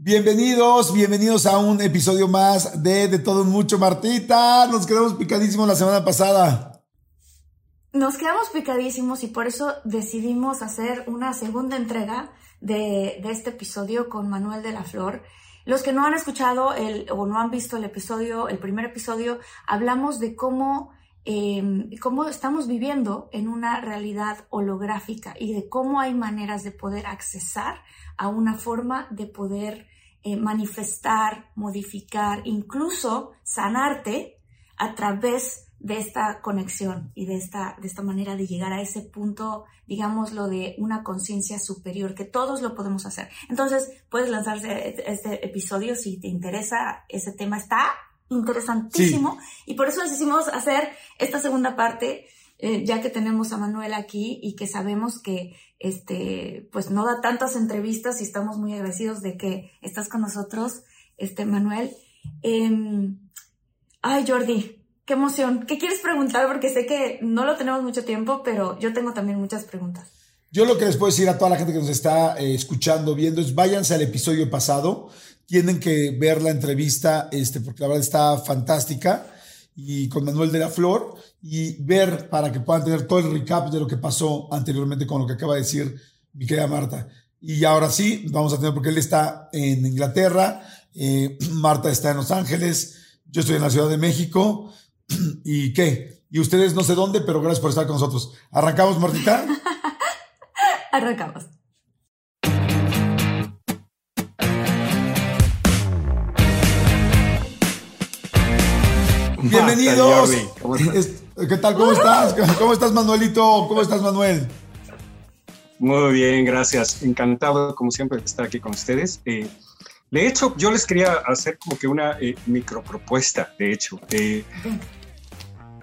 Bienvenidos, bienvenidos a un episodio más de De Todo Mucho, Martita. Nos quedamos picadísimos la semana pasada. Nos quedamos picadísimos y por eso decidimos hacer una segunda entrega de, este episodio con Manuel de la Flor. Los que no han escuchado el, o no han visto el episodio, el primer episodio, hablamos de cómo, em, cómo estamos viviendo en una realidad holográfica y de cómo hay maneras de poder accesar a una forma de poder eh, manifestar, modificar, incluso sanarte a través de esta conexión y de esta, de esta manera de llegar a ese punto, digámoslo, de una conciencia superior, que todos lo podemos hacer. Entonces, puedes lanzarse este episodio si te interesa ese tema. Está interesantísimo y por eso decidimos hacer esta segunda parte eh, ya que tenemos a Manuel aquí y que sabemos que este, pues no da tantas entrevistas y estamos muy agradecidos de que estás con nosotros, este, Manuel. Em, ay, Jordi, qué emoción. ¿Qué quieres preguntar? Porque sé que no lo tenemos mucho tiempo, pero yo tengo también muchas preguntas. Yo lo que les puedo decir a toda la gente que nos está eh, escuchando, viendo, es váyanse al episodio pasado. Tienen que ver la entrevista, este, porque la verdad está fantástica y con Manuel de la Flor y ver para que puedan tener todo el recap de lo que pasó anteriormente con lo que acaba de decir mi querida Marta. Y ahora sí, vamos a tener, porque él está en Inglaterra, eh, Marta está en Los Ángeles, yo estoy en la Ciudad de México. ¿Y qué? Y ustedes no sé dónde, pero gracias por estar con nosotros. ¿Arrancamos, Martita? Arrancamos. Bienvenidos. ¿Qué tal? ¿Cómo estás? ¿Cómo estás, Manuelito? ¿Cómo estás, Manuel? Muy bien, gracias. Encantado, como siempre, de estar aquí con ustedes. Eh, de hecho, yo les quería hacer como que una eh, micropropuesta, de hecho. Eh,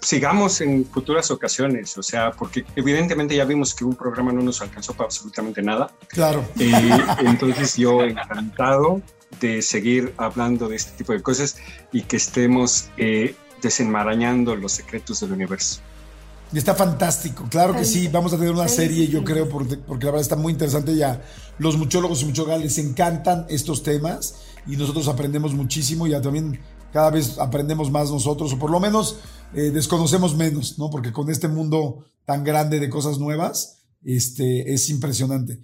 sigamos en futuras ocasiones, o sea, porque evidentemente ya vimos que un programa no nos alcanzó para absolutamente nada. Claro. entonces yo encantado de seguir hablando de este tipo de cosas y que estemos desenmarañando los secretos del universo. Y está fantástico, claro que sí, vamos a tener una serie, yo creo, porque, porque, la verdad está muy interesante ya. Los muchólogos y muchólogas les encantan estos temas y nosotros aprendemos muchísimo y ya también cada vez aprendemos más nosotros, o por lo menos eh, desconocemos menos, ¿no? Porque con este mundo tan grande de cosas nuevas, este, es impresionante.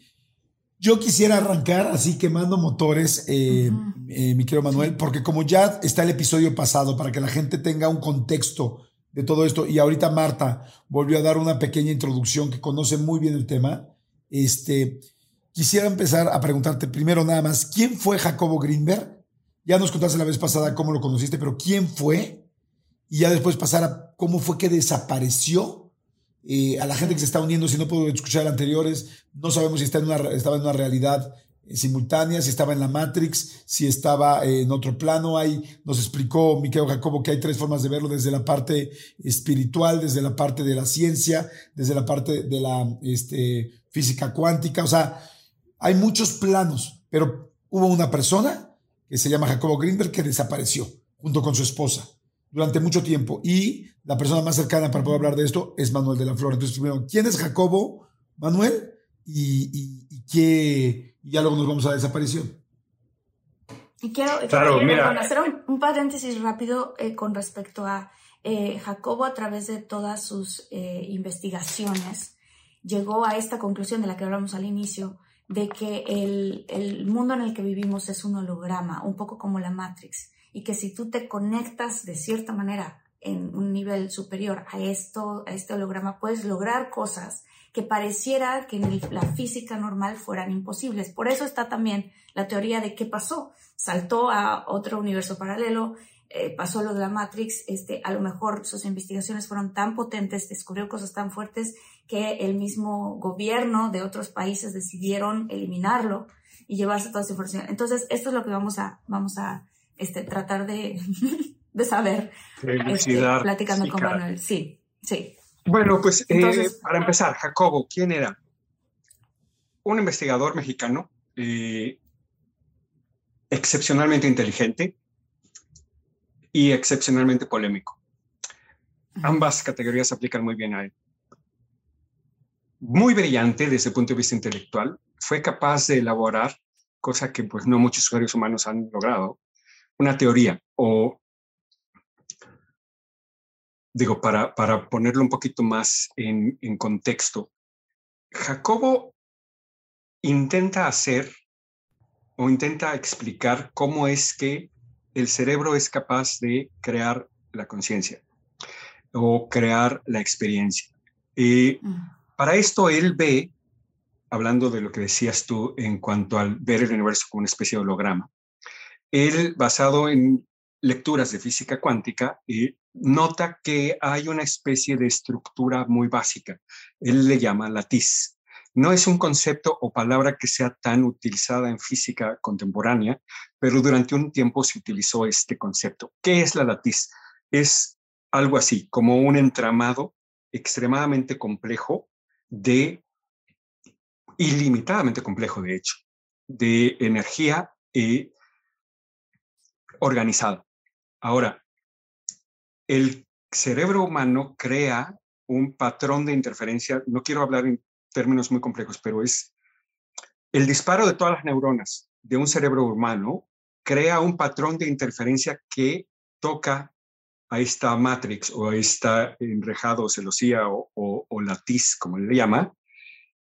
Yo quisiera arrancar así quemando motores, eh, eh, mi querido Manuel, porque como ya está el episodio pasado, para que la gente tenga un contexto de todo esto, y ahorita Marta volvió a dar una pequeña introducción que conoce muy bien el tema, este, quisiera empezar a preguntarte primero nada más, ¿quién fue Jacobo Greenberg? Ya nos contaste la vez pasada cómo lo conociste, pero ¿quién fue? Y ya después pasar a cómo fue que desapareció a la gente que se está uniendo, si no puedo escuchar anteriores, no sabemos si está en una, estaba en una realidad eh, simultánea, si estaba en la Matrix, si estaba eh, en otro plano. Hay, nos explicó Miquel Jacobo que hay tres formas de verlo, desde la parte espiritual, desde la parte de la ciencia, desde la parte de la este, física cuántica. O sea, hay muchos planos, pero hubo una persona que se llama Jacobo Greenberg que desapareció junto con su esposa durante mucho tiempo. Y la persona más cercana para poder hablar de esto es Manuel de la Flor. Entonces, primero, ¿quién es Jacobo, Manuel? Y, y, qué, ya luego nos vamos a la desaparición. Y quiero, hacer un, paréntesis rápido eh, con respecto a eh, Jacobo a través de todas sus eh, investigaciones. Llegó a esta conclusión de la que hablamos al inicio, de que el, el, mundo en el que vivimos es un holograma, un poco como la Matrix, y que si tú te conectas de cierta manera en un nivel superior a esto, a este holograma, puedes lograr cosas que pareciera que en la física normal fueran imposibles. Por eso está también la teoría de qué pasó. Saltó a otro universo paralelo, eh, pasó lo de la Matrix, este, a lo mejor sus investigaciones fueron tan potentes, descubrió cosas tan fuertes que el mismo gobierno de otros países decidieron eliminarlo y llevarse toda esa información. Entonces, esto es lo que vamos a, vamos a este, tratar de, de saber, este, platicando con Manuel. Sí, sí. Bueno, pues eh, para empezar, Jacobo, ¿quién era? Un investigador mexicano, eh, excepcionalmente inteligente, y excepcionalmente polémico. Ambas categorías se aplican muy bien a él. Muy brillante desde el punto de vista intelectual, fue capaz de elaborar, cosa que pues no muchos seres humanos han logrado, una teoría o digo, para, para ponerlo un poquito más en, en contexto, Jacobo intenta hacer o intenta explicar cómo es que el cerebro es capaz de crear la conciencia o crear la experiencia. Y mm. para esto él ve, hablando de lo que decías tú en cuanto al ver el universo como una especie de holograma, él, basado en lecturas de física cuántica, y nota que hay una especie de estructura muy básica. Él le llama latiz. No es un concepto o palabra que sea tan utilizada en física contemporánea, pero durante un tiempo se utilizó este concepto. ¿Qué es la latiz? Es algo así, como un entramado extremadamente complejo de, ilimitadamente complejo de hecho, de energía eh, organizada. Ahora, el cerebro humano crea un patrón de interferencia, no quiero hablar en términos muy complejos, pero es el disparo de todas las neuronas de un cerebro humano crea un patrón de interferencia que toca a esta matrix o a esta enrejado celosía o, o, o latiz, como le llama,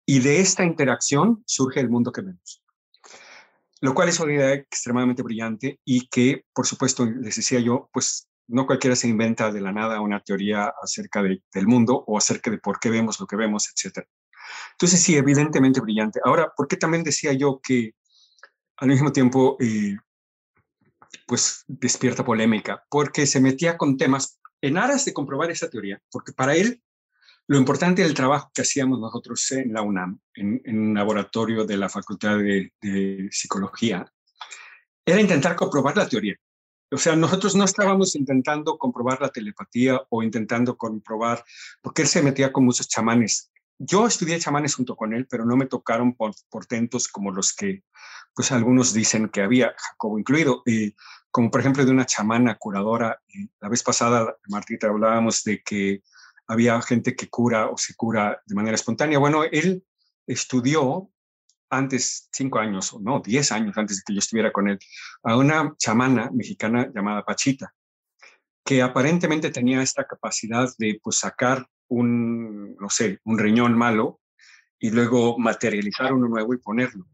y de esta interacción surge el mundo que vemos. Lo cual es una idea extremadamente brillante y que, por supuesto, les decía yo, pues no cualquiera se inventa de la nada una teoría acerca del mundo o acerca de por qué vemos lo que vemos, etc. Entonces, sí, evidentemente brillante. Ahora, ¿por qué también decía yo que al mismo tiempo, eh, pues despierta polémica? Porque se metía con temas en aras de comprobar esa teoría, porque para él lo importante del trabajo que hacíamos nosotros en la UNAM, en, un laboratorio de la Facultad de, Psicología, era intentar comprobar la teoría. O sea, nosotros no estábamos intentando comprobar la telepatía o intentando comprobar, porque él se metía con muchos chamanes yo estudié chamanes junto con él, pero no me tocaron portentos como los que, pues algunos dicen que había, Jacobo incluido, y como por ejemplo de una chamana curadora. la vez pasada, Martita, hablábamos de que había gente que cura o se cura de manera espontánea. Bueno, él estudió antes, cinco años, o no, diez años antes de que yo estuviera con él, a una chamana mexicana llamada Pachita, que aparentemente tenía esta capacidad de pues, sacar un, no sé, un riñón malo y luego materializar uno nuevo y ponerlo.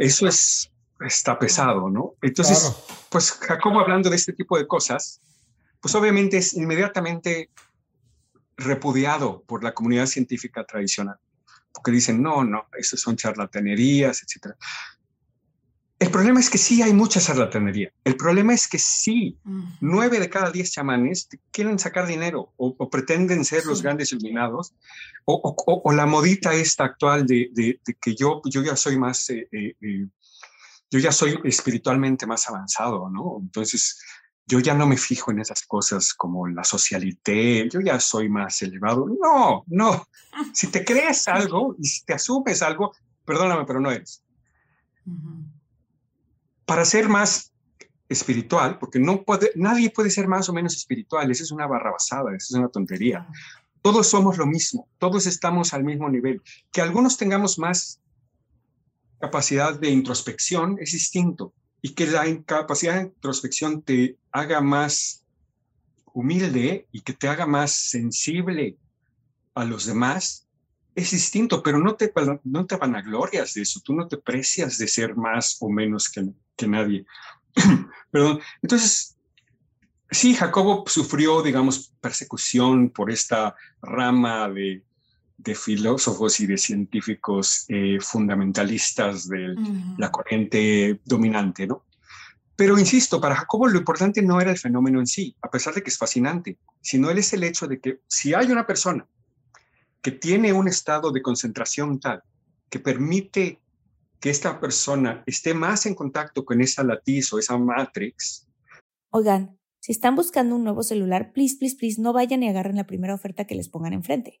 eso es, está pesado, ¿no? Entonces, pues Jacobo hablando de este tipo de cosas, pues obviamente es inmediatamente repudiado por la comunidad científica tradicional, porque dicen, no, no, eso son charlatanerías, etc. El problema es que sí hay mucha charlatanería. El problema es que sí, nueve de cada diez chamanes quieren sacar dinero o, pretenden ser los grandes iluminados, o, la modita esta actual de, que yo, yo ya soy más, eh, eh, eh, yo ya soy espiritualmente más avanzado, ¿no? Entonces, yo ya no me fijo en esas cosas como la socialité, yo ya soy más elevado. No, no. Si te crees algo y si te asumes algo, perdóname, pero no eres para ser más espiritual, porque no puede, nadie puede ser más o menos espiritual, esa es una barrabasada, esa es una tontería. Todos somos lo mismo, todos estamos al mismo nivel. Que algunos tengamos más capacidad de introspección es distinto y que la capacidad de introspección te haga más humilde y que te haga más sensible a los demás es distinto, pero no te, no te vanaglorias de eso, tú no te precias de ser más o menos que, que nadie. Perdón. Entonces, sí, Jacobo sufrió, digamos, persecución por esta rama de, de filósofos y de científicos eh, fundamentalistas de la corriente dominante, ¿no? Pero insisto, para Jacobo lo importante no era el fenómeno en sí, a pesar de que es fascinante, sino él es el hecho de que si hay una persona que tiene un estado de concentración tal que permite que esta persona esté más en contacto con esa latiz o esa matrix. Oigan, si están buscando un nuevo celular, please, please, please, no vayan y agarren la primera oferta que les pongan enfrente.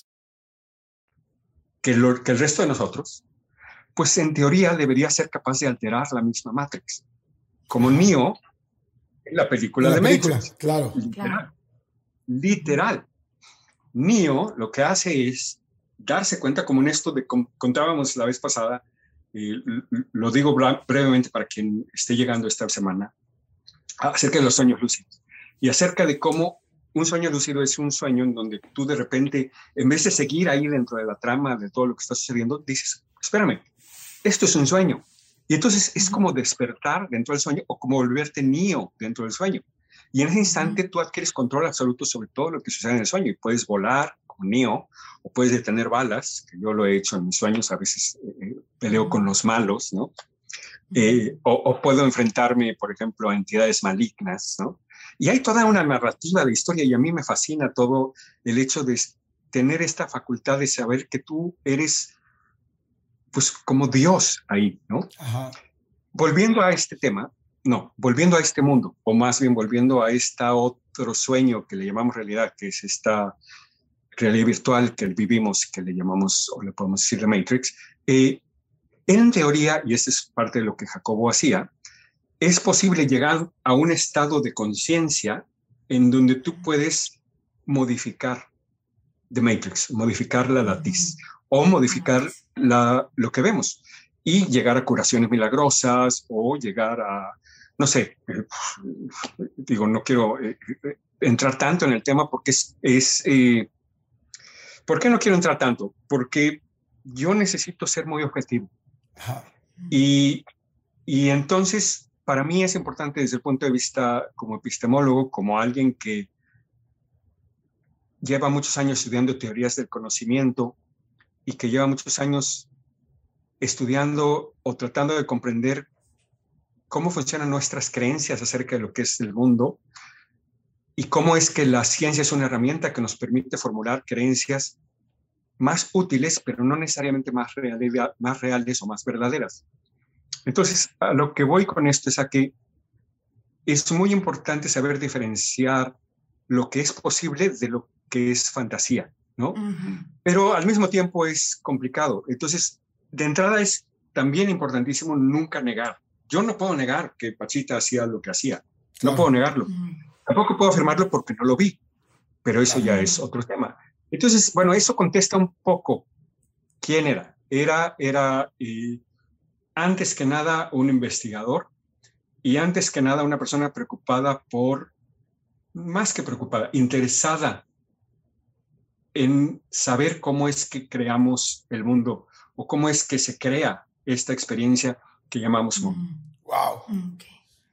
que, el resto de nosotros, pues en teoría debería ser capaz de alterar la misma Matrix. Como Neo en la película de Matrix. Claro. Literal. Literal. Neo lo que hace es darse cuenta, como en esto de contábamos la vez pasada, y lo digo brevemente para quien esté llegando esta semana, acerca de los sueños lúcidos y acerca de cómo un sueño lúcido es un sueño en donde tú de repente, en vez de seguir ahí dentro de la trama de todo lo que está sucediendo, dices, espérame, esto es un sueño. Y entonces es como despertar dentro del sueño o como volverte niño dentro del sueño. Y en ese instante tú adquieres control absoluto sobre todo lo que sucede en el sueño y puedes volar como Neo o puedes detener balas, que yo lo he hecho en mis sueños, a veces eh, eh, peleo con los malos, ¿no? Eh, o, o, puedo enfrentarme, por ejemplo, a entidades malignas, ¿no? Y hay toda una narrativa de historia y a mí me fascina todo el hecho de tener esta facultad de saber que tú eres pues como Dios ahí, ¿no? Volviendo a este tema, no, volviendo a este mundo, o más bien volviendo a este otro sueño que le llamamos realidad, que es esta realidad virtual que vivimos, que le llamamos, o le podemos decir la Matrix, eh, en teoría, y esto es parte de lo que Jacobo hacía, es posible llegar a un estado de conciencia en donde tú puedes modificar The Matrix, modificar la latiz o modificar la, lo que vemos y llegar a curaciones milagrosas o llegar a, no sé, eh, digo, no quiero eh, eh, entrar tanto en el tema porque es, es ¿por qué no quiero entrar tanto? Porque yo necesito ser muy objetivo. Y, y entonces para mí es importante desde el punto de vista como epistemólogo, como alguien que lleva muchos años estudiando teorías del conocimiento y que lleva muchos años estudiando o tratando de comprender cómo funcionan nuestras creencias acerca de lo que es el mundo y cómo es que la ciencia es una herramienta que nos permite formular creencias más útiles, pero no necesariamente más reales, más reales o más verdaderas. Entonces, a lo que voy con esto es a que es muy importante saber diferenciar lo que es posible de lo que es fantasía, ¿no? Pero al mismo tiempo es complicado. Entonces, de entrada es también importantísimo nunca negar. Yo no puedo negar que Pachita hacía lo que hacía. No puedo negarlo. Tampoco puedo afirmarlo porque no lo vi. Pero eso ya es otro tema. Entonces, bueno, eso contesta un poco quién era. Era, era eh, antes que nada un investigador y antes que nada una persona preocupada por más que preocupada, interesada en saber cómo es que creamos el mundo o cómo es que se crea esta experiencia que llamamos mundo. Wow. Mm,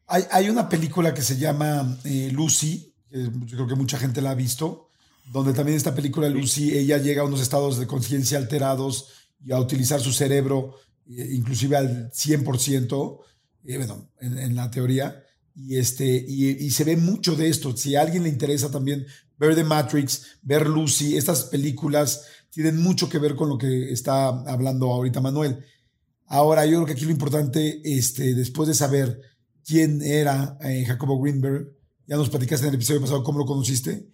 hay, una película que se llama eh, Lucy, yo creo que mucha gente la ha visto, donde también esta película Lucy, ella llega a unos estados de conciencia alterados y a utilizar su cerebro, inclusive al 100%, eh, bueno, en, la teoría, y, este, y, se ve mucho de esto. Si a alguien le interesa también ver The Matrix, ver Lucy, estas películas tienen mucho que ver con lo que está hablando ahorita Manuel. Ahora, yo creo que aquí lo importante, este, después de saber quién era eh, Jacobo Greenberg, ya nos platicaste en el episodio pasado cómo lo conociste,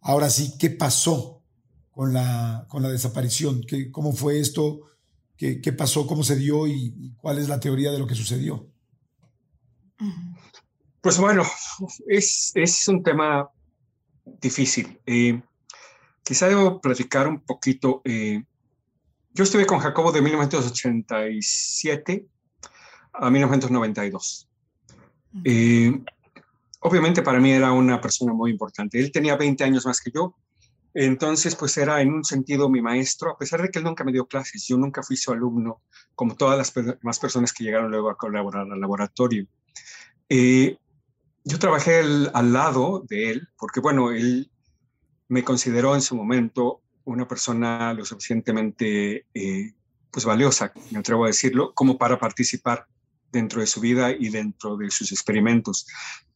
ahora sí, ¿qué pasó con la, con la desaparición? ¿Qué, ¿Cómo fue esto? ¿Qué, ¿Qué, pasó? ¿Cómo se dio? ¿Y cuál es la teoría de lo que sucedió? Pues bueno, es, es un tema difícil. Eh, quizá debo platicar un poquito. Eh, yo estuve con Jacobo de 1987 a 1992. Eh, obviamente para mí era una persona muy importante. Él tenía 20 años más que yo, entonces pues era en un sentido mi maestro, a pesar de que él nunca me dio clases, yo nunca fui su alumno, como todas las demás personas que llegaron luego a colaborar al laboratorio. Eh, yo trabajé al lado de él, porque bueno, él me consideró en su momento una persona lo suficientemente eh, pues valiosa, me atrevo a decirlo, como para participar dentro de su vida y dentro de sus experimentos.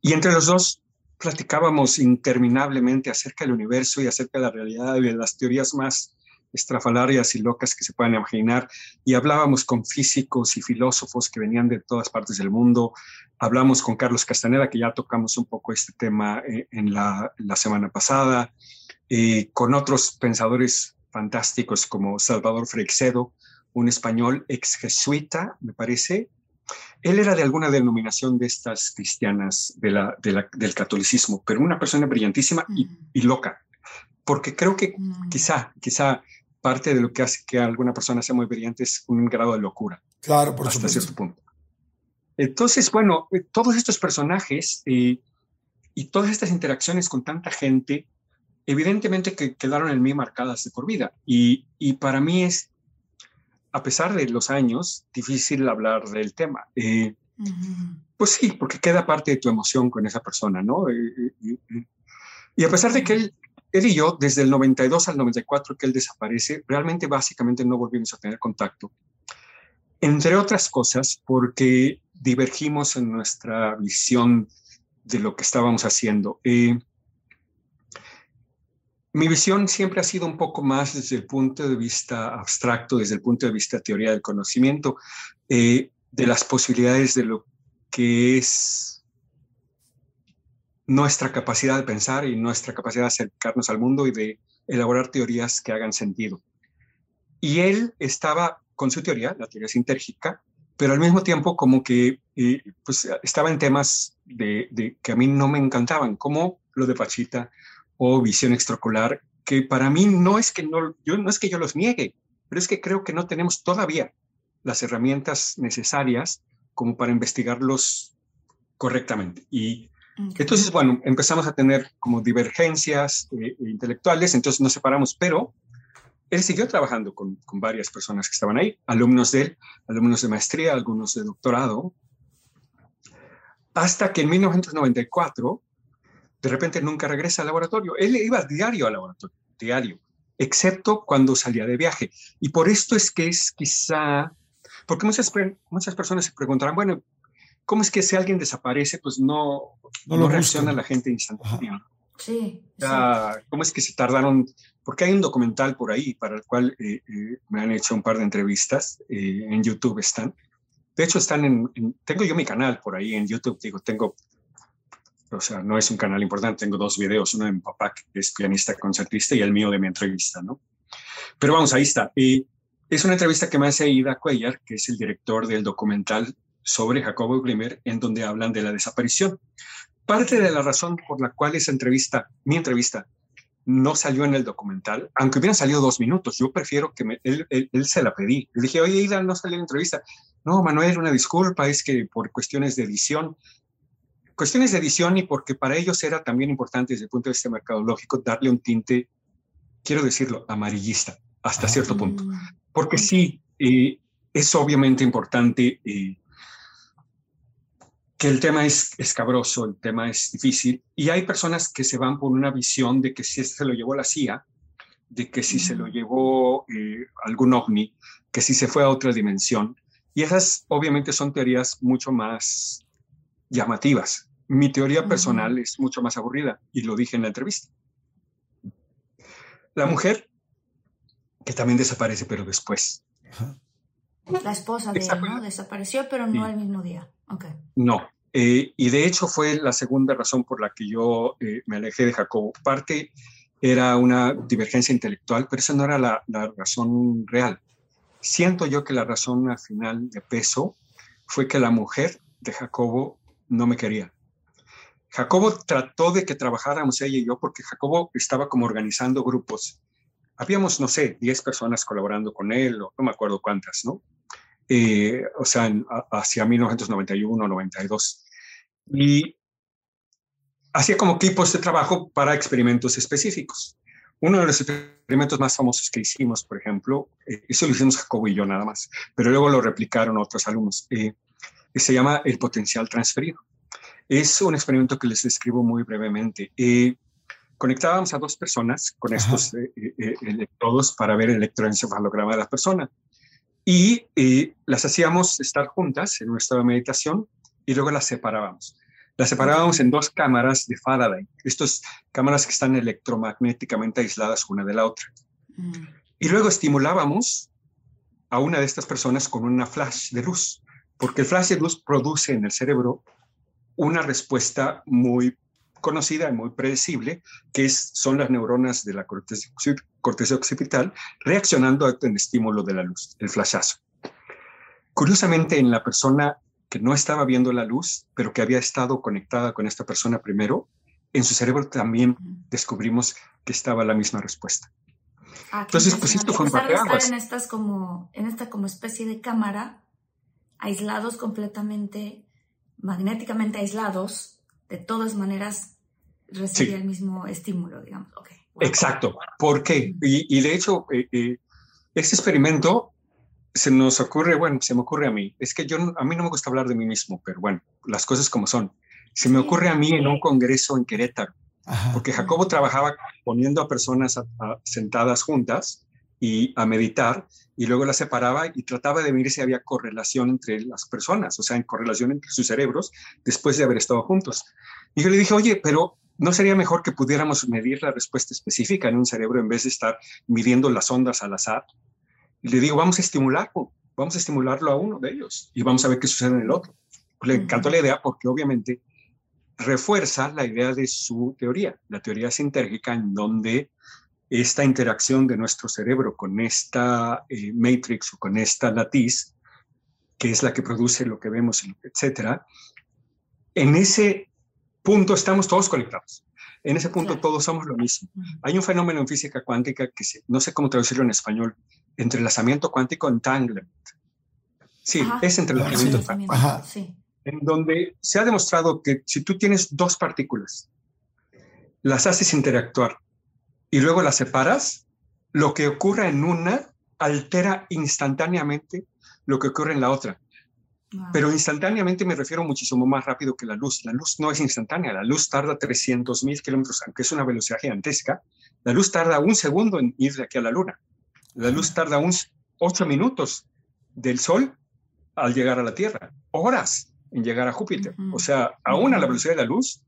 Y entre los dos platicábamos interminablemente acerca del universo y acerca de la realidad y de las teorías más estrafalarias y locas que se puedan imaginar. Y hablábamos con físicos y filósofos que venían de todas partes del mundo. Hablamos con Carlos Castaneda, que ya tocamos un poco este tema eh, en la, semana pasada, eh, con otros pensadores fantásticos como Salvador Freixedo, un español ex jesuita, me parece. Él era de alguna denominación de estas cristianas de la, del catolicismo, pero una persona brillantísima y, y loca, porque creo que quizá, quizá parte de lo que hace que alguna persona sea muy brillante es un grado de locura. Claro, por hasta cierto punto. Entonces, bueno, eh, todos estos personajes eh, y todas estas interacciones con tanta gente, evidentemente que quedaron en mí marcadas de por vida. Y, y para mí es, a pesar de los años, difícil hablar del tema. Eh, pues sí, porque queda parte de tu emoción con esa persona, ¿no? y a pesar de que él él y yo, desde el 92 al 94 que él desaparece, realmente básicamente no volvimos a tener contacto. Entre otras cosas, porque divergimos en nuestra visión de lo que estábamos haciendo. Eh, mi visión siempre ha sido un poco más desde el punto de vista abstracto, desde el punto de vista teoría del conocimiento, eh, de las posibilidades de lo que es nuestra capacidad de pensar y nuestra capacidad de acercarnos al mundo y de elaborar teorías que hagan sentido. Y él estaba con su teoría, la teoría sintérgica, pero al mismo tiempo como que eh, pues, estaba en temas de, que a mí no me encantaban, como lo de Pachita o visión extraocular, que para mí no es que no, yo, no es que yo los niegue, pero es que creo que no tenemos todavía las herramientas necesarias como para investigarlos correctamente. Y entonces, bueno, empezamos a tener como divergencias eh, intelectuales, entonces nos separamos, pero él siguió trabajando con, con, varias personas que estaban ahí, alumnos de él, alumnos de maestría, algunos de doctorado, hasta que en 1994, de repente nunca regresa al laboratorio. Él iba diario al laboratorio, diario, excepto cuando salía de viaje. Y por esto es que es quizá, porque muchas, muchas personas se preguntarán, bueno, ¿cómo es que si alguien desaparece, pues no, no, reacciona la gente instantánea? Sí, ¿Cómo es que se tardaron? Porque hay un documental por ahí para el cual eh, eh, me han hecho un par de entrevistas, eh, en YouTube están. De hecho, están en, tengo yo mi canal por ahí en YouTube, digo, tengo, o sea, no es un canal importante, tengo dos videos, uno de mi papá, que es pianista concertista, y el mío de mi entrevista, ¿no? Pero vamos, ahí está. es una entrevista que me hace Ida Cuellar, que es el director del documental sobre Jacobo Glimmer, en donde hablan de la desaparición. Parte de la razón por la cual esa entrevista, mi entrevista, no salió en el documental, aunque hubieran salido dos minutos, yo prefiero que él, se la pedí. Le dije, oye, Ida, no salió en la entrevista. No, Manuel, una disculpa, es que por cuestiones de edición, cuestiones de edición y porque para ellos era también importante desde el punto de vista mercadológico darle un tinte, quiero decirlo, amarillista hasta ah. cierto punto. Porque sí, eh, es obviamente importante eh, que el tema es escabroso, el tema es difícil, y hay personas que se van por una visión de que si se lo llevó la CIA, de que si se lo llevó eh, algún ovni, que si se fue a otra dimensión, y esas obviamente son teorías mucho más llamativas. Mi teoría personal es mucho más aburrida, y lo dije en la entrevista. La mujer, que también desaparece, pero después. La esposa de él, ¿no? Desapareció, pero no el mismo día. Okay. No. Eh, y de hecho fue la segunda razón por la que yo eh, me alejé de Jacobo. Parte era una divergencia intelectual, pero esa no era la, la razón real. Siento yo que la razón al final de peso fue que la mujer de Jacobo no me quería. Jacobo trató de que trabajáramos ella y yo porque Jacobo estaba como organizando grupos. Habíamos, no sé, 10 personas colaborando con él, o no me acuerdo cuántas, ¿no? Eh, o sea, hacia 1991, 92. Y hacía como equipos de trabajo para experimentos específicos. Uno de los experimentos más famosos que hicimos, por ejemplo, eh, eso lo hicimos Jacobo y yo nada más, pero luego lo replicaron otros alumnos, eh, se llama el potencial transferido. Es un experimento que les describo muy brevemente. conectábamos a dos personas con estos electrodos para ver el electroencefalograma de la persona y eh, las hacíamos estar juntas en nuestra meditación y luego las separábamos. Las separábamos en dos cámaras de Faraday, estas cámaras que están electromagnéticamente aisladas una de la otra. Mm. Y luego estimulábamos a una de estas personas con una flash de luz, porque el flash de luz produce en el cerebro una respuesta muy conocida y muy predecible, que es, son las neuronas de la corteza, occipital reaccionando a un estímulo de la luz, el flashazo. Curiosamente, en la persona que no estaba viendo la luz, pero que había estado conectada con esta persona primero, en su cerebro también descubrimos que estaba la misma respuesta. Ah, Entonces, pues esto fue un estar en estas como en esta como especie de cámara, aislados completamente, magnéticamente aislados, de todas maneras recibía el mismo estímulo, digamos. Exacto. ¿Por qué? Y, de hecho, eh, eh, este experimento se nos ocurre, bueno, se me ocurre a mí. Es que yo, a mí no me gusta hablar de mí mismo, pero bueno, las cosas como son. Se me ocurre a mí en un congreso en Querétaro, porque Jacobo trabajaba poniendo a personas sentadas juntas y a meditar y luego las separaba y trataba de ver si había correlación entre las personas, o sea, en correlación entre sus cerebros después de haber estado juntos. Y yo le dije, oye, pero ¿no sería mejor que pudiéramos medir la respuesta específica en un cerebro en vez de estar midiendo las ondas al azar? Y le digo, vamos a estimularlo, vamos a estimularlo a uno de ellos y vamos a ver qué sucede en el otro. Le encantó la idea porque obviamente refuerza la idea de su teoría, la teoría sintérgica en donde esta interacción de nuestro cerebro con esta eh, matrix o con esta latiz, que es la que produce lo que vemos, etcétera, en ese punto estamos todos conectados. En ese punto todos somos lo mismo. Hay un fenómeno en física cuántica que no sé cómo traducirlo en español, entrelazamiento cuántico, entanglement. Sí, es entrelazamiento cuántico. En donde se ha demostrado que si tú tienes dos partículas, las haces interactuar y luego las separas, lo que ocurre en una altera instantáneamente lo que ocurre en la otra. Pero instantáneamente me refiero muchísimo más rápido que la luz. La luz no es instantánea, la luz tarda 300 mil kilómetros, aunque es una velocidad gigantesca. La luz tarda un segundo en ir de aquí a la luna. La luz tarda unos 8 minutos del Sol al llegar a la Tierra, horas en llegar a Júpiter. O sea, aún a la velocidad de la luz,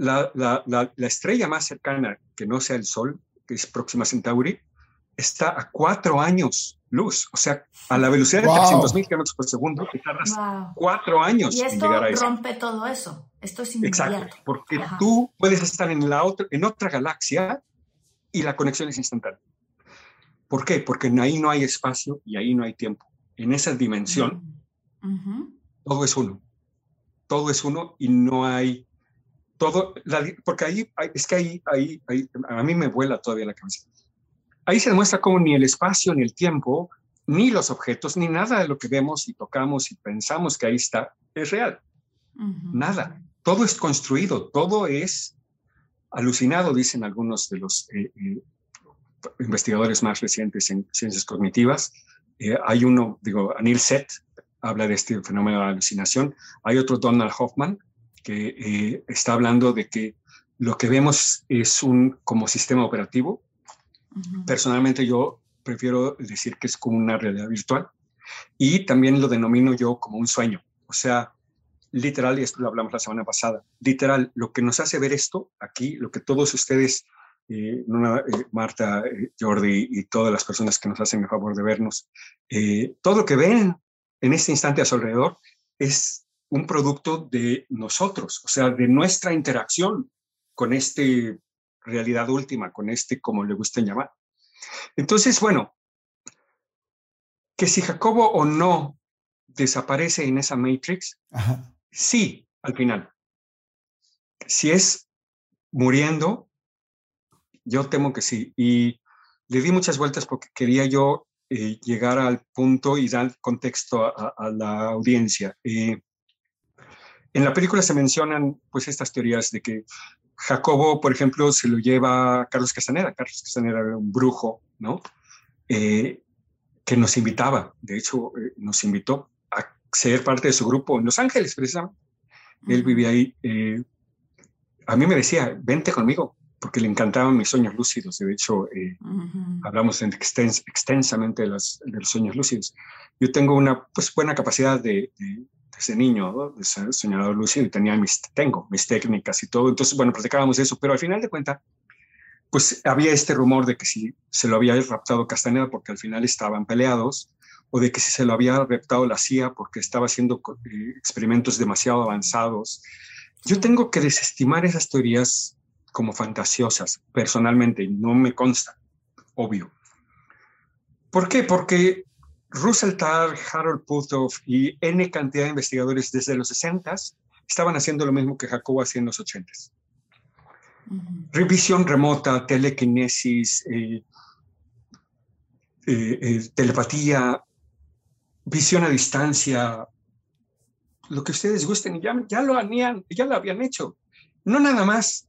la, la, la, la estrella más cercana que no sea el Sol, que es Próxima Centauri, está a cuatro años luz. O sea, a la velocidad de 300.000 kilómetros por segundo, te tardas cuatro años y esto en llegar a eso. rompe todo eso. Esto es inmediato. Exacto, porque tú puedes estar en, la otra, en otra galaxia y la conexión es instantánea. ¿Por qué? Porque ahí no hay espacio y ahí no hay tiempo. En esa dimensión, todo es uno. Todo es uno y no hay todo, porque ahí, es que ahí, ahí, ahí, a mí me vuela todavía la cabeza Ahí se demuestra cómo ni el espacio, ni el tiempo, ni los objetos, ni nada de lo que vemos y tocamos y pensamos que ahí está, es real. Nada. todo es construido, todo es alucinado, dicen algunos de los eh, eh, investigadores más recientes en ciencias cognitivas. Eh, hay uno, digo, Anil Seth habla de este fenómeno de alucinación. Hay otro, Donald Hoffman, que está hablando de que lo que vemos es un como sistema operativo. Personalmente yo prefiero decir que es como una realidad virtual y también lo denomino yo como un sueño. O sea, literal, y esto lo hablamos la semana pasada, literal, lo que nos hace ver esto aquí, lo que todos ustedes, eh, eh, Marta, eh, Jordi y todas las personas que nos hacen el favor de vernos, todo lo que ven en este instante a su alrededor es un producto de nosotros, o sea, de nuestra interacción con este realidad última, con este, como le gusten llamar. Entonces, bueno, que si Jacobo o no desaparece en esa Matrix, sí, al final. Si es muriendo, yo temo que sí. Y le di muchas vueltas porque quería yo eh, llegar al punto y dar contexto a, la audiencia. Eh, en la película se mencionan pues estas teorías de que Jacobo, por ejemplo, se lo lleva a Carlos Castaneda. Carlos Castaneda era un brujo, ¿no? Eh, que nos invitaba, de hecho, nos invitó ser parte de su grupo en Los Ángeles, precisamente. Él vivía ahí. Eh, a mí me decía, vente conmigo, porque le encantaban mis sueños lúcidos. De hecho, eh, hablamos extensamente de, los sueños lúcidos. Yo tengo una pues, buena capacidad de, desde niño, de ser soñador y tenía mis, tengo mis técnicas y todo. Entonces, bueno, practicábamos eso, pero al final de cuentas, pues había este rumor de que si se lo había raptado Castaneda porque al final estaban peleados, o de que si se lo había reptado la CIA porque estaba haciendo eh, experimentos demasiado avanzados. Yo tengo que desestimar esas teorías como fantasiosas, personalmente, no me consta, obvio. ¿Por qué? Porque Russell Tarr, Harold Puthoff y N cantidad de investigadores desde los 60 estaban haciendo lo mismo que Jacobo hacía en los 80 Revisión remota, telequinesis, eh, eh, telepatía, visión a distancia, lo que ustedes gusten, ya, ya, lo, habían, ya lo habían hecho. No nada más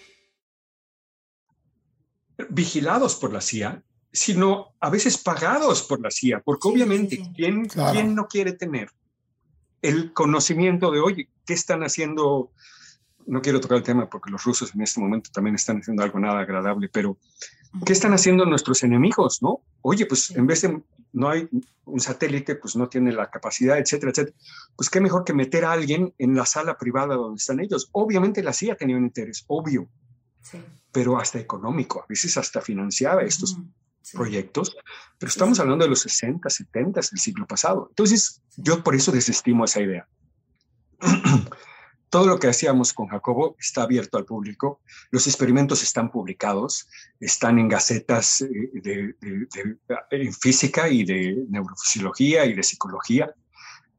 vigilados por la CIA, sino a veces pagados por la CIA, porque obviamente, ¿quién, no quiere tener el conocimiento de, oye, ¿qué están haciendo? No quiero tocar el tema porque los rusos en este momento también están haciendo algo nada agradable, pero ¿qué están haciendo nuestros enemigos? ¿No? Oye, pues en vez de no hay un satélite, pues no tiene la capacidad, etcétera, etcétera. Pues qué mejor que meter a alguien en la sala privada donde están ellos. Obviamente la CIA tenía un interés, obvio. Sí pero hasta económico, a veces hasta financiaba estos proyectos, pero estamos hablando de los 60, 70 del siglo pasado. Entonces, yo por eso desestimo esa idea. Todo lo que hacíamos con Jacobo está abierto al público, los experimentos están publicados, están en gacetas eh, de, en física y de neurofisiología y de psicología,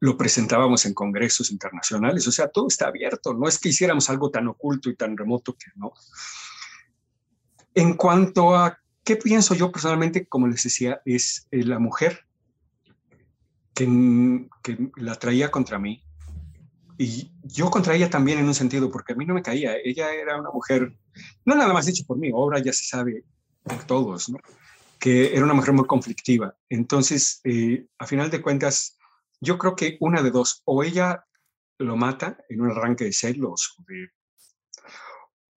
lo presentábamos en congresos internacionales, o sea, todo está abierto, no es que hiciéramos algo tan oculto y tan remoto que no. En cuanto a qué pienso yo personalmente, como les decía, es eh, la mujer que, la traía contra mí. Y yo contra ella también en un sentido, porque a mí no me caía. Ella era una mujer, no nada más dicho por mí, ahora ya se sabe por todos, que era una mujer muy conflictiva. Entonces, eh, a final de cuentas, yo creo que una de dos, o ella lo mata en un arranque de celos.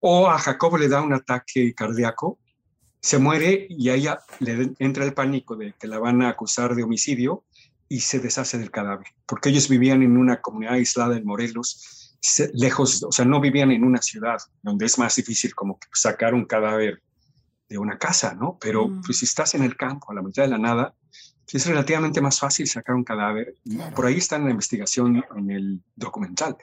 O a Jacobo le da un ataque cardíaco, se muere y a ella le entra el pánico de que la van a acusar de homicidio y se deshace del cadáver, porque ellos vivían en una comunidad aislada en Morelos, lejos, o sea, no vivían en una ciudad donde es más difícil como sacar un cadáver de una casa, ¿no? Pero mm. pues, si estás en el campo, a la mitad de la nada, es relativamente más fácil sacar un cadáver. Por ahí está en la investigación en el documental,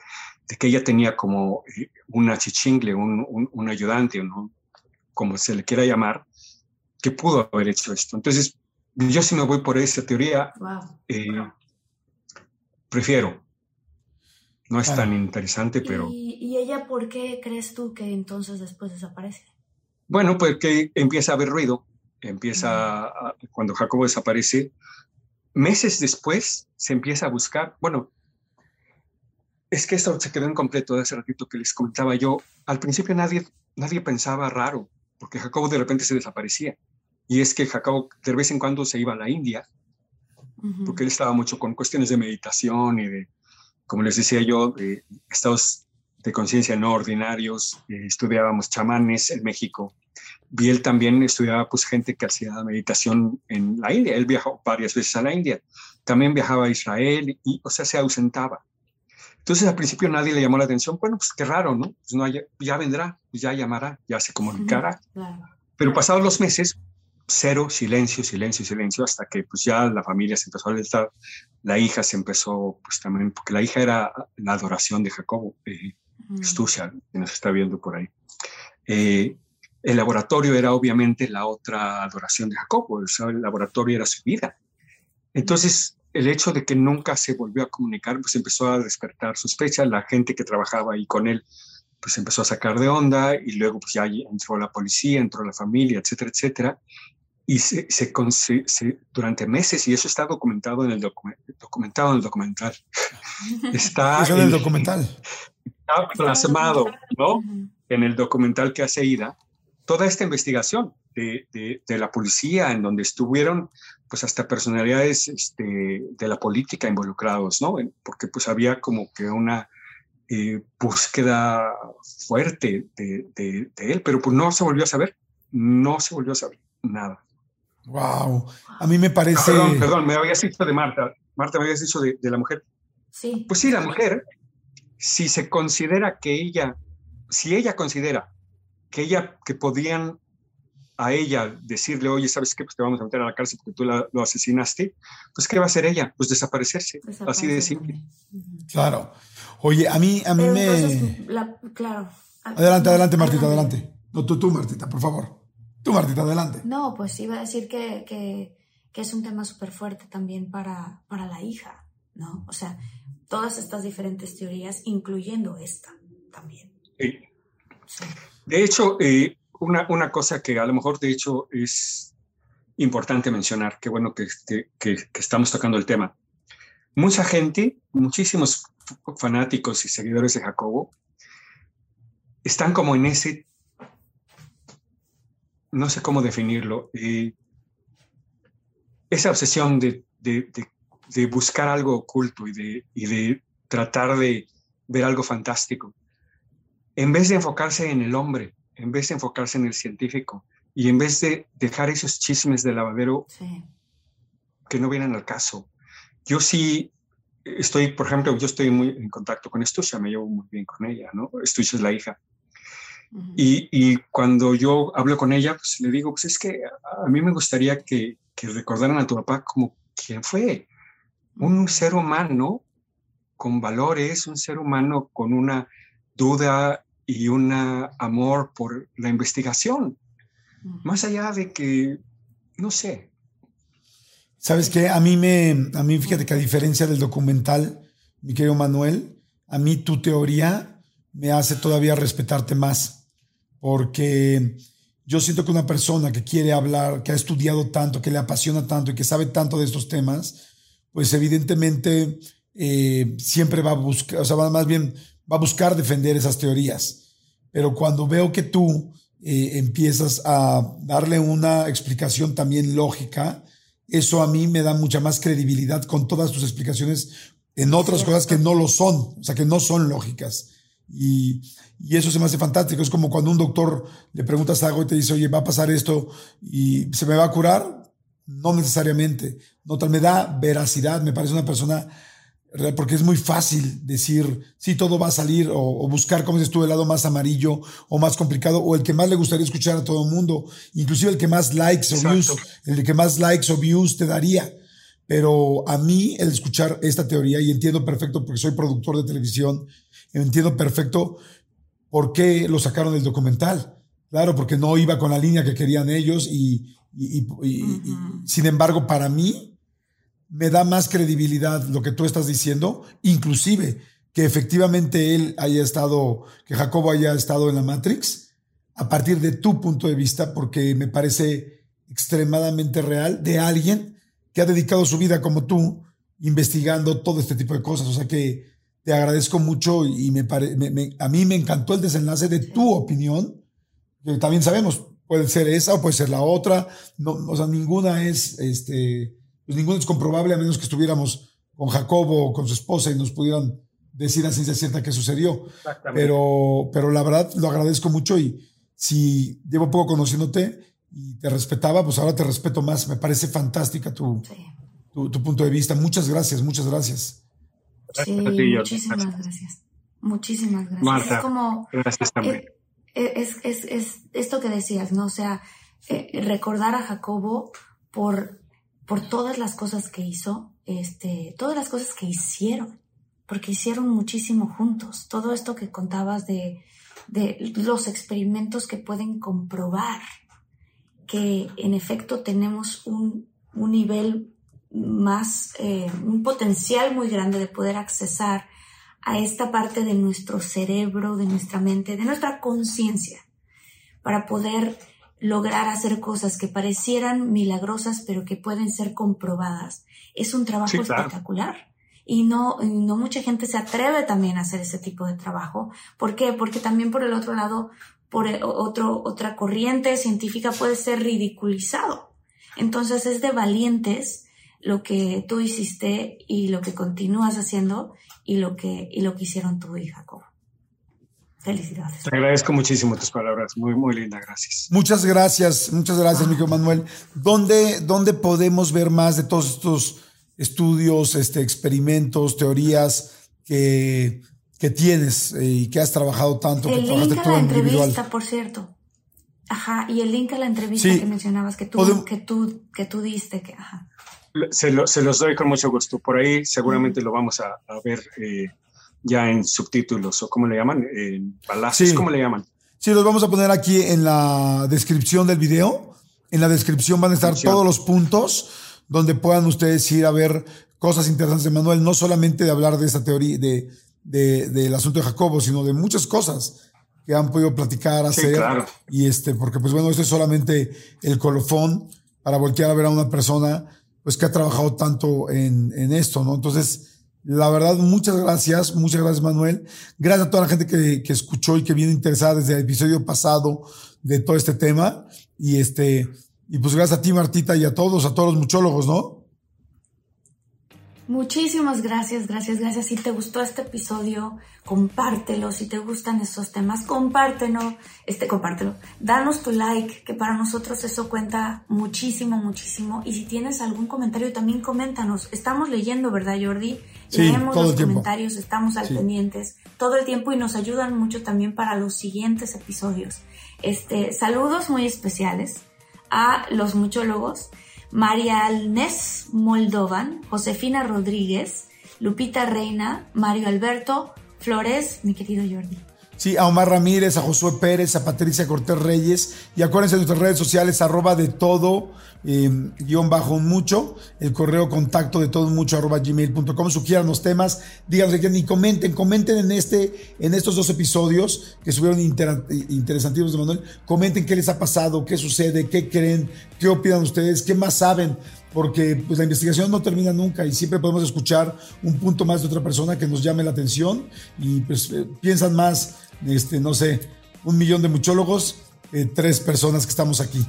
de que ella tenía como eh, una chichingle, un, un, ayudante, como se le quiera llamar, que pudo haber hecho esto. Entonces, yo si me voy por esa teoría, eh, prefiero. No es tan interesante, pero... ¿Y, ¿Y ella por qué crees tú que entonces después desaparece? Bueno, pues que empieza a haber ruido, empieza, cuando Jacobo desaparece, meses después se empieza a buscar, bueno, es que esto se quedó incompleto de hace ratito que les comentaba yo, al principio nadie, nadie pensaba raro, porque Jacobo de repente se desaparecía, y es que Jacobo de vez en cuando se iba a la India, porque él estaba mucho con cuestiones de meditación y de, como les decía yo, de estados de conciencia no ordinarios, eh, estudiábamos chamanes en México, vi él también estudiaba pues gente que hacía meditación en la India, él viajó varias veces a la India, también viajaba a Israel y, o sea, se ausentaba. Entonces al principio nadie le llamó la atención, bueno, pues qué raro, ¿no? Pues no ya vendrá, pues, ya llamará, ya se comunicará. Pero pasados los meses, cero, silencio, silencio, silencio, hasta que pues ya la familia se empezó a alertar, la hija se empezó, pues también, porque la hija era la adoración de Jacobo, eh, Stusia, que nos está viendo por ahí. Eh, el laboratorio era obviamente la otra adoración de Jacobo, el laboratorio era su vida. Entonces, el hecho de que nunca se volvió a comunicar, pues empezó a despertar sospechas. La gente que trabajaba ahí con él, pues empezó a sacar de onda y luego pues ya entró la policía, entró la familia, etcétera, etcétera. Y se, se, durante meses, y eso está documentado en el, documentado en el documental. está en el documental. Está plasmado, ¿no? En el documental que hace Ida, toda esta investigación de, de, la policía, en donde estuvieron pues hasta personalidades este, de la política involucrados, ¿no? Porque pues había como que una eh, búsqueda fuerte de, de, él, pero pues no se volvió a saber, no se volvió a saber nada. Wow, a mí me parece... Ah, perdón, perdón, me habías dicho de Marta, Marta me habías dicho de, de la mujer. Sí. Pues sí, la mujer, si se considera que ella, si ella considera que ella, que podían a ella decirle, oye, ¿sabes qué? Pues te vamos a meter a la cárcel porque tú la, lo asesinaste, pues ¿qué va a hacer ella? Pues desaparecerse, así de simple. Claro. Oye, a mí, a mí me... claro. Adelante, adelante, Martita, adelante. No, tú, tú, Martita, por favor. Tú, Martita, adelante. No, pues iba a decir que, que, que es un tema súper fuerte también para, para la hija, ¿no? O sea, todas estas diferentes teorías, incluyendo esta también. Sí. sí. De hecho, eh, una, una, cosa que a lo mejor de hecho es importante mencionar, qué bueno que, que, estamos tocando el tema. Mucha gente, muchísimos fanáticos y seguidores de Jacobo, están como en ese, no sé cómo definirlo, eh, esa obsesión de, de, de, buscar algo oculto y de, y de tratar de ver algo fantástico en vez de enfocarse en el hombre, en vez de enfocarse en el científico y en vez de dejar esos chismes de lavadero que no vienen al caso. Yo sí estoy, por ejemplo, yo estoy muy en contacto con Estucia, me llevo muy bien con ella, ¿no? Estucia es la hija. y, y, cuando yo hablo con ella, pues le digo, pues es que a, mí me gustaría que, que recordaran a tu papá como quien fue, un ser humano con valores, un ser humano con una duda y un amor por la investigación. Más allá de que, no sé. ¿Sabes qué? A mí me, a mí fíjate que a diferencia del documental, mi querido Manuel, a mí tu teoría me hace todavía respetarte más, porque yo siento que una persona que quiere hablar, que ha estudiado tanto, que le apasiona tanto y que sabe tanto de estos temas, pues evidentemente eh, siempre va a buscar, o sea, más bien va a buscar defender esas teorías. Pero cuando veo que tú eh, empiezas a darle una explicación también lógica, eso a mí me da mucha más credibilidad con todas tus explicaciones en otras cosas que no lo son, o sea, que no son lógicas. Y, y, eso se me hace fantástico. Es como cuando un doctor le preguntas algo y te dice, oye, va a pasar esto y se me va a curar. No necesariamente. No, me da veracidad. Me parece una persona porque es muy fácil decir, sí, todo va a salir o, buscar, como dices tú, el lado más amarillo o más complicado o el que más le gustaría escuchar a todo el mundo. Inclusive el que más likes o views, el que más likes o views te daría. Pero a mí el escuchar esta teoría, y entiendo perfecto porque soy productor de televisión, entiendo perfecto por qué lo sacaron del documental. Claro, porque no iba con la línea que querían ellos y, sin embargo, para mí me da más credibilidad lo que tú estás diciendo, inclusive que efectivamente él haya estado, que Jacobo haya estado en la Matrix, a partir de tu punto de vista, porque me parece extremadamente real de alguien que ha dedicado su vida como tú investigando todo este tipo de cosas. O sea que te agradezco mucho y me, a mí me encantó el desenlace de tu opinión, que también sabemos, puede ser esa o puede ser la otra, no, o sea, ninguna es, este, pues ninguna es comprobable a menos que estuviéramos con Jacobo o con su esposa y nos pudieran decir a ciencia cierta qué sucedió. Pero, pero la verdad lo agradezco mucho y si llevo poco conociéndote, y te respetaba, pues ahora te respeto más. Me parece fantástica tu, tu, punto de vista. Muchas gracias, muchas gracias. Sí, muchísimas gracias. Muchísimas gracias. es como, gracias también. Eh, eh, es, es, es, esto que decías, ¿no? O sea, eh, recordar a Jacobo por, por todas las cosas que hizo, este, todas las cosas que hicieron, porque hicieron muchísimo juntos. Todo esto que contabas de, de los experimentos que pueden comprobar que en efecto tenemos un, nivel más, eh, un potencial muy grande de poder accesar a esta parte de nuestro cerebro, de nuestra mente, de nuestra conciencia, para poder lograr hacer cosas que parecieran milagrosas, pero que pueden ser comprobadas. Es un trabajo espectacular. Y no, no mucha gente se atreve también a hacer ese tipo de trabajo. ¿Por qué? Porque también por el otro lado por otro, otra corriente científica puede ser ridiculizado. Entonces es de valientes lo que tú hiciste y lo que continúas haciendo y lo que, y lo que hicieron tú y Jacob. Felicidades. Te agradezco muchísimo tus palabras, muy, muy linda, gracias. Muchas gracias, muchas gracias, ah. Manuel. ¿Dónde, ¿Dónde podemos ver más de todos estos estudios, este, experimentos, teorías que que tienes eh, y que has trabajado tanto. El link a la entrevista, por cierto. Ajá, y el link a la entrevista que mencionabas que tú, que tú, que tú diste. Que, ajá. Se, los doy con mucho gusto. Por ahí seguramente lo vamos a, ver eh, ya en subtítulos o cómo le llaman, en balazos, ¿cómo le llaman? Sí, los vamos a poner aquí en la descripción del video. En la descripción van a estar todos los puntos donde puedan ustedes ir a ver cosas interesantes de Manuel, no solamente de hablar de esta teoría, de, del asunto de Jacobo, sino de muchas cosas que han podido platicar, hacer. Y este, porque pues bueno, esto es solamente el colofón para voltear a ver a una persona pues que ha trabajado tanto en, en esto, ¿no? Entonces, la verdad, muchas gracias, muchas gracias Manuel. Gracias a toda la gente que, que escuchó y que viene interesada desde el episodio pasado de todo este tema. Y este, y pues gracias a ti Martita y a todos, a todos los muchólogos, ¿no? Muchísimas gracias, gracias, gracias. Si te gustó este episodio, compártelo. Si te gustan estos temas, compártelo. Este, compártelo. Danos tu like, que para nosotros eso cuenta muchísimo, muchísimo. Y si tienes algún comentario, también coméntanos. Estamos leyendo, ¿verdad, Jordi? Sí, Leemos los comentarios, estamos al pendientes todo el tiempo y nos ayudan mucho también para los siguientes episodios. Este, saludos muy especiales a los muchólogos María Alnes Moldovan, Josefina Rodríguez, Lupita Reina, Mario Alberto Flores, mi querido Jordi. Sí, a Omar Ramírez, a Josué Pérez, a Patricia Cortés Reyes. Y acuérdense de nuestras redes sociales, arroba de todo, eh, guion bajo mucho, el correo contacto de todo mucho, arroba gmail.com. Sugieran los temas, díganos que y comenten, comenten en este, en estos dos episodios que subieron interesantísimos de Manuel. Comenten qué les ha pasado, qué sucede, qué creen, qué opinan ustedes, qué más saben porque pues, la investigación no termina nunca y siempre podemos escuchar un punto más de otra persona que nos llame la atención y pues eh, piensan más, este, no sé, un millón de muchólogos, eh, tres personas que estamos aquí.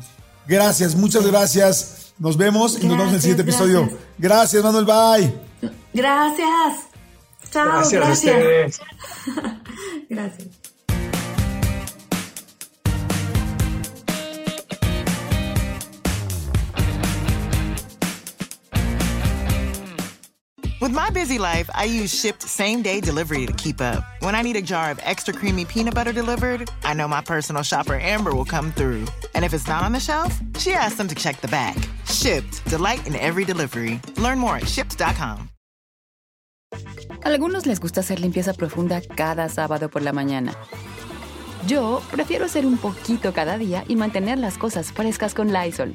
Gracias, muchas gracias. Nos vemos y nos vemos en el siguiente episodio. Gracias, Manuel. Bye. Gracias. Chao, gracias. gracias. a ustedes. gracias. With my busy life, I use shipped same day delivery to keep up. When I need a jar of extra creamy peanut butter delivered, I know my personal shopper Amber will come through. And if it's not on the shelf, she asks them to check the back. Shipped, delight in every delivery. Learn more at shipped.com. Algunos les gusta hacer limpieza profunda cada sábado por la mañana. Yo prefiero hacer un poquito cada día y mantener las cosas frescas con Lysol.